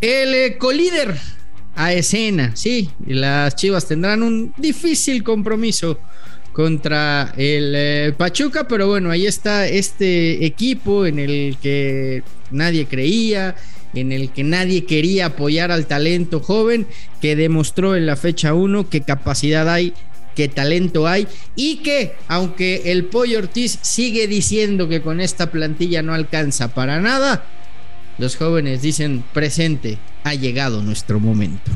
El colíder a escena, sí, las Chivas tendrán un difícil compromiso contra el eh, Pachuca, pero bueno, ahí está este equipo en el que nadie creía, en el que nadie quería apoyar al talento joven, que demostró en la fecha 1 qué capacidad hay, qué talento hay y que aunque el Pollo Ortiz sigue diciendo que con esta plantilla no alcanza para nada, los jóvenes dicen presente, ha llegado nuestro momento.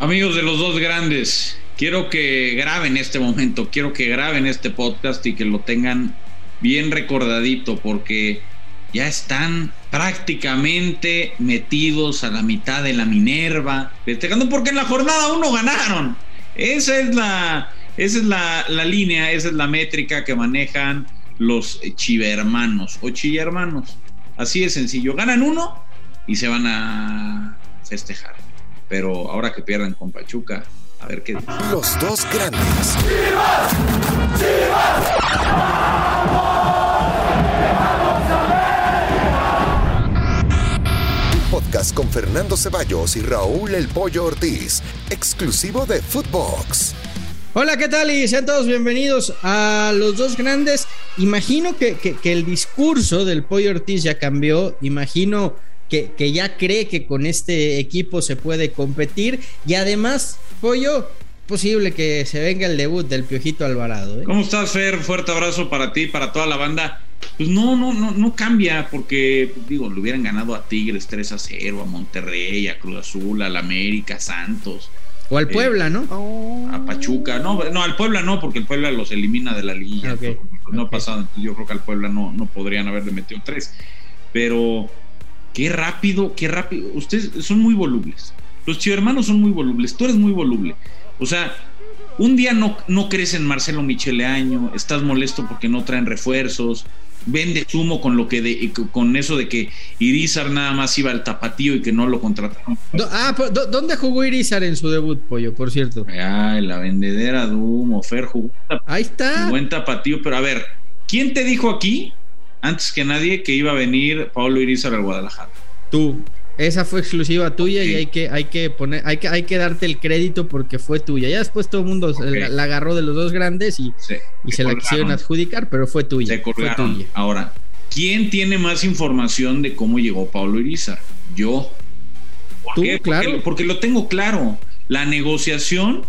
Amigos de los dos grandes, quiero que graben este momento, quiero que graben este podcast y que lo tengan bien recordadito porque ya están prácticamente metidos a la mitad de la Minerva, festejando porque en la jornada uno ganaron. Esa es la, esa es la, la línea, esa es la métrica que manejan los chivermanos o chillermanos. Así de sencillo. Ganan uno y se van a festejar. Pero ahora que pierdan con Pachuca, a ver qué. Los dos grandes. Un podcast con Fernando Ceballos y Raúl El Pollo Ortiz, exclusivo de Footbox. Hola, ¿qué tal? Y sean todos bienvenidos a los dos grandes. Imagino que, que- el discurso del Pollo Ortiz ya cambió. Imagino que, que ya cree que con este equipo se puede competir. Y además, Pollo, posible que se venga el debut del Piojito Alvarado. ¿eh? ¿Cómo estás, Fer? Fuerte abrazo para ti, para toda la banda. Pues no, no, no, no cambia, porque digo, le hubieran ganado a Tigres 3 a 0, a Monterrey, a Cruz Azul, al América, Santos, O al Puebla, ¿no? a Pachuca. No, no, al Puebla no, porque el Puebla los elimina de la liga. Ok, No ha pasado, entonces yo creo que al Puebla no, no podrían haberle metido tres. Pero qué rápido, qué rápido. Ustedes son muy volubles. Los chivermanos son muy volubles. Tú eres muy voluble. O sea, un día no, no crees en Marcelo Micheleaño, estás molesto porque no traen refuerzos, vende humo con lo que de, con eso de que Irizar nada más iba al tapatío y que no lo contrataron. Ah, ¿dónde jugó Irizar en su debut, Pollo, por cierto? Ay, la vendedera de humo, Fer jugó Ahí está. Buen tapatío, pero a ver, ¿quién te dijo aquí, antes que nadie, que iba a venir Pablo Irizar al Guadalajara? Tú. Esa fue exclusiva tuya y hay que, hay que poner, hay que, hay que darte el crédito porque fue tuya. Ya después todo el mundo se Ok. la, la agarró de los dos grandes y, Se, y se la quisieron adjudicar, pero fue tuya. Se fue tuya. Ahora, ¿quién tiene más información de cómo llegó Pablo Irizar? Yo. ¿Por Tú, qué? Porque claro. lo- porque lo tengo claro. La negociación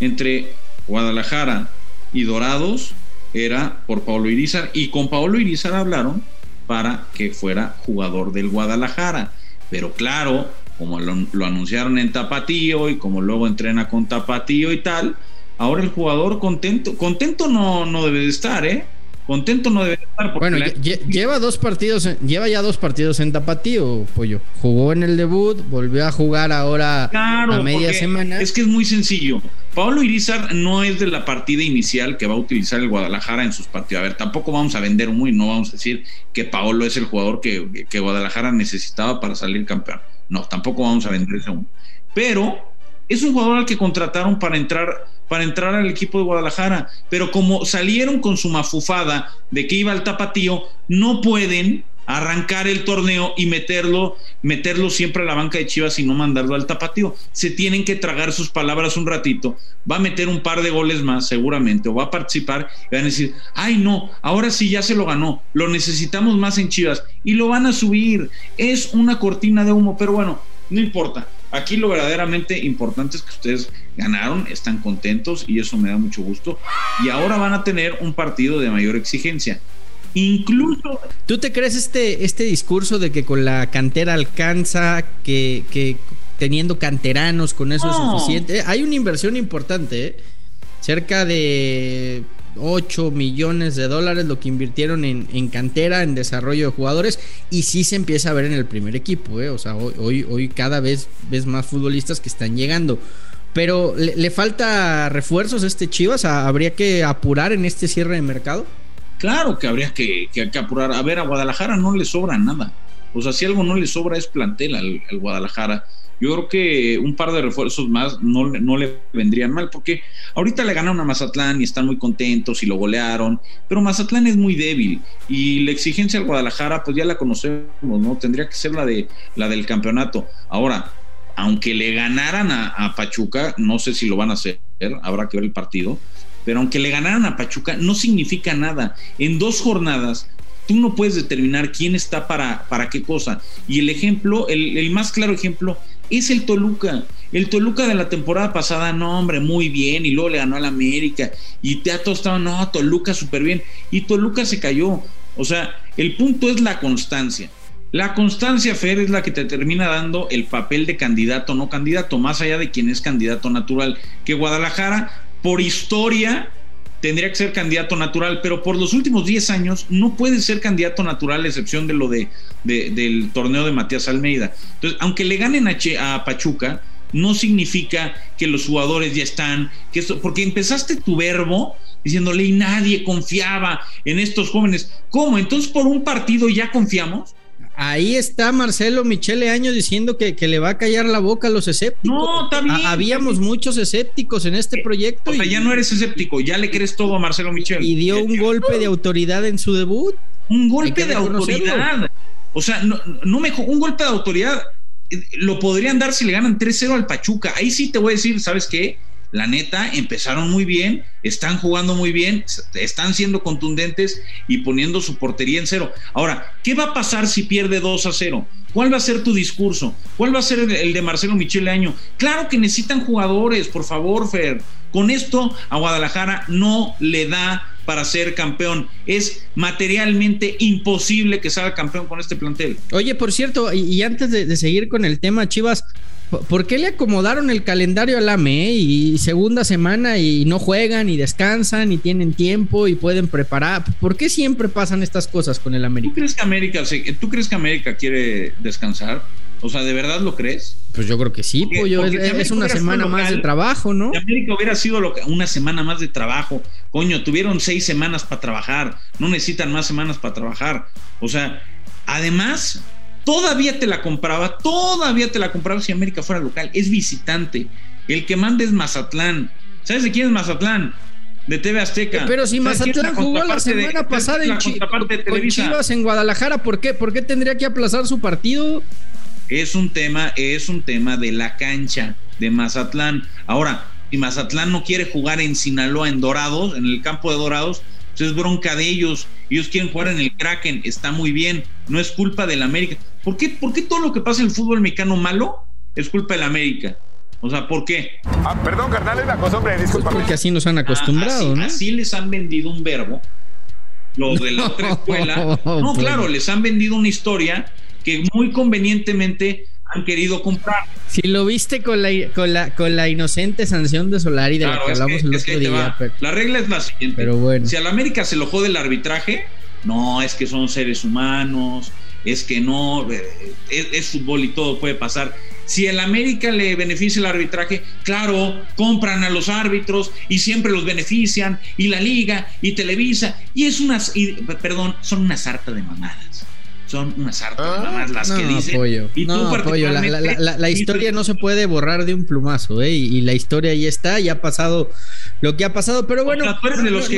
entre Guadalajara y Dorados era por Pablo Irizar y con Pablo Irizar hablaron para que fuera jugador del Guadalajara. Pero claro, como lo, lo anunciaron en Tapatío y como luego entrena con Tapatío y tal, ahora el jugador contento, contento no, no debe de estar, ¿eh? Contento no debe de estar porque Bueno, la- lleva dos partidos, lleva ya dos partidos en Tapatío, Pollo. Jugó en el debut, volvió a jugar ahora Claro, a media semana. Es que es muy sencillo. Pablo Irizar no es de la partida inicial que va a utilizar el Guadalajara en sus partidos. A ver, tampoco vamos a vender muy, no vamos a decir que Paolo es el jugador que, que Guadalajara necesitaba para salir campeón. No, tampoco vamos a vender ese humo. Pero es un jugador al que contrataron para entrar, para entrar al equipo de Guadalajara. Pero como salieron con su mafufada de que iba al tapatío, no pueden arrancar el torneo y meterlo, meterlo siempre a la banca de Chivas y no mandarlo al tapatío. Se tienen que tragar sus palabras un ratito. Va a meter un par de goles más, seguramente, o va a participar y van a decir, ay no, ahora sí ya se lo ganó, lo necesitamos más en Chivas y lo van a subir. Es una cortina de humo, pero bueno, no importa. Aquí lo verdaderamente importante es que ustedes ganaron, están contentos y eso me da mucho gusto. Y ahora van a tener un partido de mayor exigencia. Incluso ¿Tú te crees este, este discurso de que con la cantera alcanza, que, que teniendo canteranos con eso es suficiente? Hay una inversión importante, ¿eh? cerca de 8 millones de dólares lo que invirtieron en, en cantera, en desarrollo de jugadores, y sí se empieza a ver en el primer equipo, ¿eh? o sea, hoy, hoy, hoy cada vez ves más futbolistas que están llegando. Pero le, le falta refuerzos a este Chivas, ¿A- habría que apurar en este cierre de mercado. Claro que habría que, que- apurar. A ver, a Guadalajara no le sobra nada. O sea, si algo no le sobra es plantel al, al Guadalajara. yo creo que un par de refuerzos más no, no le vendrían mal, porque ahorita le ganaron a Mazatlán y están muy contentos y lo golearon, pero Mazatlán es muy débil y la exigencia al Guadalajara, pues ya la conocemos, ¿no? Tendría que ser la, de, la del campeonato. Ahora, aunque le ganaran a, a Pachuca, no sé si lo van a hacer, habrá que ver el partido, pero aunque le ganaran a Pachuca, no significa nada. En dos jornadas tú no puedes determinar quién está para, para qué cosa. Y el ejemplo, el, más claro ejemplo, es el Toluca. El Toluca de la temporada pasada, no, hombre, muy bien, y luego le ganó al América, y te ha tostado, no, Toluca súper bien, y Toluca se cayó. O sea, el punto es la constancia. La constancia, Fer, es la que te termina dando el papel de candidato no candidato, más allá de quien es candidato natural. Que Guadalajara, por historia, tendría que ser candidato natural, pero por los últimos 10 años no puede ser candidato natural, a excepción de lo de, del torneo de Matías Almeida. Entonces, aunque le ganen a, Pachuca, no significa que los jugadores ya están, que esto, porque empezaste tu verbo diciéndole y nadie confiaba en estos jóvenes. ¿Cómo? Entonces, por un partido ya confiamos. Ahí está Marcelo Michele Año diciendo que, le va a callar la boca a los escépticos. No, bien. habíamos muchos escépticos en este proyecto. O sea, ya no eres escéptico, ya le crees todo a Marcelo Michele. Y dio un golpe de autoridad en su debut. Un golpe de autoridad. O sea, no, no me, un golpe de autoridad eh, lo podrían dar si le ganan 3-0 al Pachuca. Ahí sí te voy a decir, ¿sabes qué? La neta, empezaron muy bien, están jugando muy bien, están siendo contundentes y poniendo su portería en cero. Ahora, ¿qué va a pasar si pierde 2 a 0? ¿Cuál va a ser tu discurso? ¿Cuál va a ser el de Marcelo Michele Año? Claro que necesitan jugadores, por favor, Fer. Con esto a Guadalajara no le da para ser campeón. Es materialmente imposible que salga campeón con este plantel. Oye, por cierto, y, antes de, seguir con el tema, Chivas, ¿Por qué le acomodaron el calendario al AME y segunda semana y no juegan y descansan y tienen tiempo y pueden preparar? ¿Por qué siempre pasan estas cosas con el América? ¿Tú crees que América, ¿tú crees que América quiere descansar? O sea, ¿de verdad lo crees? Pues yo creo que sí, pollo. es, una semana más de trabajo, ¿no? Si América hubiera sido lo que, una semana más de trabajo. Coño, tuvieron seis semanas para trabajar. No necesitan más semanas para trabajar. O sea, además, todavía te la compraba, todavía te la compraba si América fuera local. Es visitante. El que manda es Mazatlán. ¿Sabes de quién es Mazatlán? De TV Azteca. Pero si Mazatlán jugó la semana pasada en Chivas en Guadalajara, ¿por qué? ¿Por qué tendría que aplazar su partido? Es un tema, es un tema de la cancha de Mazatlán. Ahora, si Mazatlán no quiere jugar en Sinaloa, en Dorados, en el campo de Dorados, pues es bronca de ellos. Ellos quieren jugar en el Kraken, está muy bien. No es culpa del América. ¿Por qué, ¿Por qué todo lo que pasa en el fútbol mexicano malo es culpa del América? O sea, ¿por qué? Ah, perdón, carnal, es la costumbre, disculpa. porque así nos han acostumbrado, así, ¿no? Así les han vendido un verbo. Los de la otra escuela. No, pues. claro, les han vendido una historia que muy convenientemente han querido comprar. Si lo viste con la, con la, con la inocente sanción de Solari de la que hablamos el otro día. La regla es la siguiente. Pero bueno. Si a la América se lo jode el arbitraje, no, es que son seres humanos, es que no, eh, es, fútbol y todo puede pasar. Si el América le beneficia el arbitraje, claro, compran a los árbitros y siempre los benefician, y la liga, y Televisa, y es unas, perdón, son una sarta de mamadas son unas hartas ah, las que dicen. y tú particularmente, la, historia no se puede borrar de un plumazo, ¿eh? Y, la historia ahí está, ya ha pasado lo que ha pasado, pero bueno, no,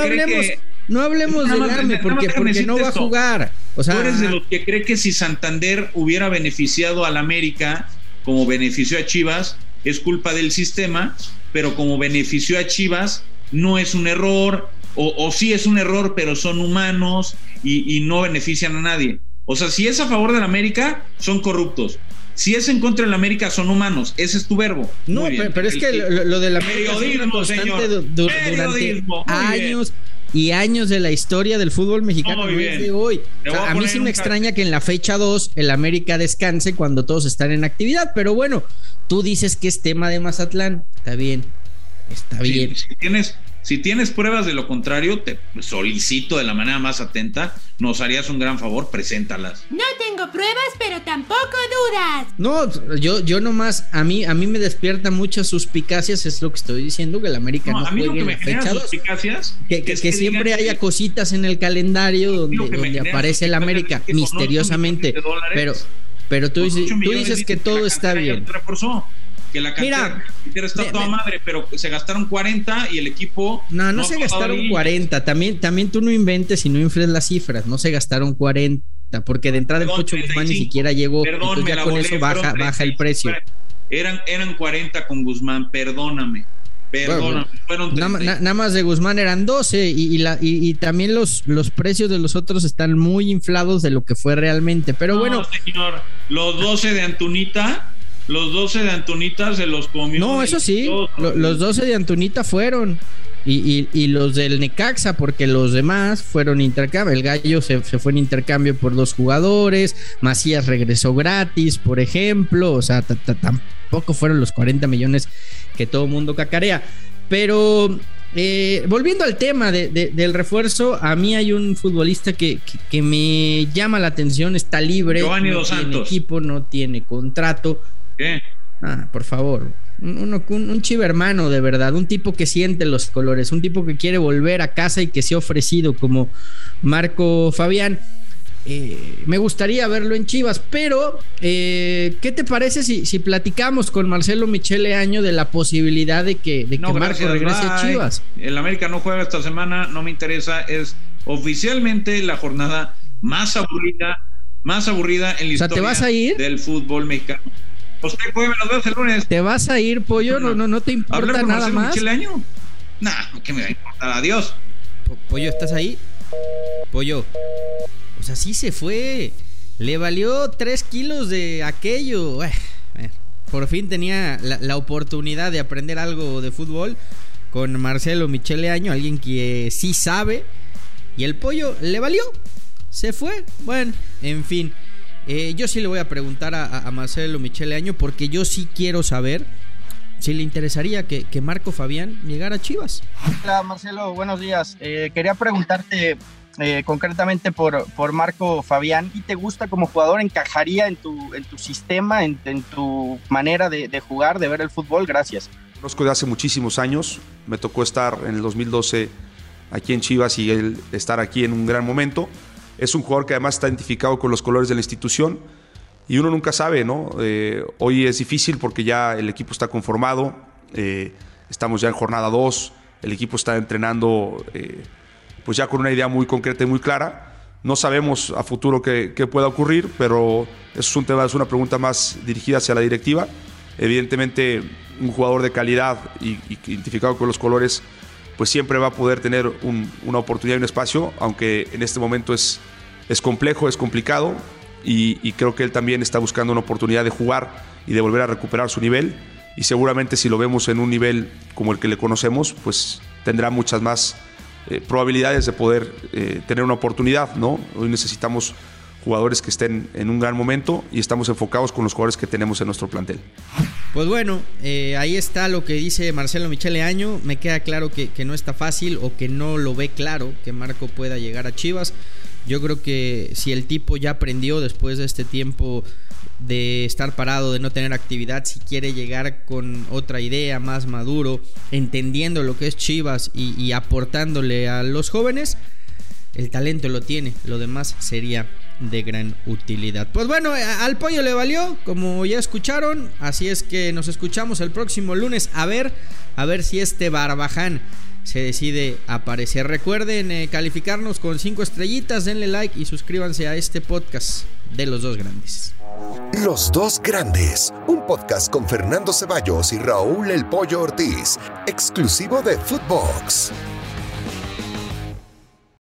hablemos, no hablemos de porque, porque no va a jugar. O sea, tú eres de los que cree que si Santander hubiera beneficiado al América como benefició a Chivas, es culpa del sistema, pero como benefició a Chivas, no es un error, o, o sí es un error, pero son humanos y, y no benefician a nadie. O sea, si es a favor de la América, son corruptos. Si es en contra de la América, son humanos. Ese es tu verbo. No, pero, es que lo, de la América periodismo, señor. durante años y años de la historia del fútbol mexicano no, de hoy. a, mí sí me extraña que en la fecha 2 el América descanse cuando todos están en actividad, pero bueno, tú dices que es tema de Mazatlán. Está bien. Está bien. Si tienes si tienes pruebas de lo contrario, te solicito de la manera más atenta, nos harías un gran favor, preséntalas. No tengo pruebas, pero tampoco dudas. No, yo, yo nomás, a mí, a mí me despierta muchas suspicacias, es lo que estoy diciendo, que el América no, a mí lo que me genera suspicacias que, que, siempre haya cositas en el calendario donde, donde aparece el América misteriosamente. Pero Pero tú, dices, tú dices que todo está bien. Reforzó, que la cantera está toda madre, pero se gastaron 40 y el equipo. No, no, se gastaron 40. También, también tú no inventes y no infles las cifras. No se gastaron 40, porque de entrada el Pocho Guzmán ni siquiera llegó. Perdón, ya con eso baja, baja el precio. Eran, eran 40 con Guzmán, perdóname. Perdóname, fueron nada, más de Guzmán eran 12 y, la, y, también los, los precios de los otros están muy inflados de lo que fue realmente. Pero bueno. Señor, los 12 de Antunita, los 12 de Antunita se los comió. No, eso sí, los 12 de Antunita fueron. Y, y, los del Necaxa, porque los demás fueron intercambio. El Gallo se, se, fue en intercambio por dos jugadores. Macías regresó gratis, por ejemplo. O sea, tampoco fueron los 40 millones que todo mundo cacarea. Pero eh, volviendo al tema del refuerzo, a mí hay un futbolista que, que, me llama la atención, está libre. Giovanni no tiene equipo, no tiene contrato. ¿Qué? Ah, por favor. Un, un, chivermano de verdad, un tipo que siente los colores, un tipo que quiere volver a casa y que se ha ofrecido como Marco Fabián. Eh, me gustaría verlo en Chivas, pero eh, ¿qué te parece si, si, platicamos con Marcelo Michele Año de la posibilidad de que, de que Marco regrese a Chivas? El América no juega esta semana, no me interesa, es oficialmente la jornada más aburrida, más aburrida en la historia ¿te vas a ir? del fútbol mexicano. Usted juegue los dos el lunes. ¿Te vas a ir, pollo? No, no, no te importa nada más. Michele Año? Nah, ¿qué me va a importar? Adiós. pollo, ¿estás ahí? Pollo. O sea, sí se fue. Le valió 3 kilos de aquello. por fin tenía la, oportunidad de aprender algo de fútbol con Marcelo Michele Año, alguien que sí sabe. Y el pollo le valió. Se fue. Bueno, en fin. Eh, yo sí le voy a preguntar a, Marcelo Michele Año porque yo sí quiero saber si le interesaría que, Marco Fabián llegara a Chivas. Hola Marcelo, buenos días. Eh, quería preguntarte eh, concretamente por, por Marco Fabián, ¿y te gusta como jugador? ¿Encajaría en tu, en tu sistema, en, tu manera de, jugar, de ver el fútbol? Gracias. Conozco de hace muchísimos años, me tocó estar en el 2012 aquí en Chivas y él estar aquí en un gran momento. Es un jugador que además está identificado con los colores de la institución y uno nunca sabe, ¿no? Eh, hoy es difícil porque ya el equipo está conformado, eh, estamos ya en jornada 2, el equipo está entrenando pues ya con una idea muy concreta y muy clara. No sabemos a futuro qué, pueda ocurrir, pero eso es un tema, es una pregunta más dirigida hacia la directiva. Evidentemente, un jugador de calidad y, identificado con los colores, pues siempre va a poder tener una oportunidad y un espacio, aunque en este momento es, es complejo, es complicado, y, creo que él también está buscando una oportunidad de jugar y de volver a recuperar su nivel. Y seguramente si lo vemos en un nivel como el que le conocemos, pues tendrá muchas más eh, probabilidades de poder eh, tener una oportunidad, ¿no? Hoy necesitamos jugadores que estén en un gran momento y estamos enfocados con los jugadores que tenemos en nuestro plantel. Pues bueno, eh, ahí está lo que dice Marcelo Michele Año. Me queda claro que, que, no está fácil o que no lo ve claro que Marco pueda llegar a Chivas. Yo creo que si el tipo ya aprendió después de este tiempo de estar parado, de no tener actividad, si quiere llegar con otra idea más maduro, entendiendo lo que es Chivas y, aportándole a los jóvenes, el talento lo tiene, lo demás sería de gran utilidad. Pues bueno, eh, al pollo le valió, como ya escucharon, así es que nos escuchamos el próximo lunes a ver, a ver si este Barbaján se decide aparecer. Recuerden eh, calificarnos con 5 estrellitas, denle like y suscríbanse a este podcast de los dos grandes. Los dos grandes, un podcast con Fernando Ceballos y Raúl El Pollo Ortiz, exclusivo de Footbox.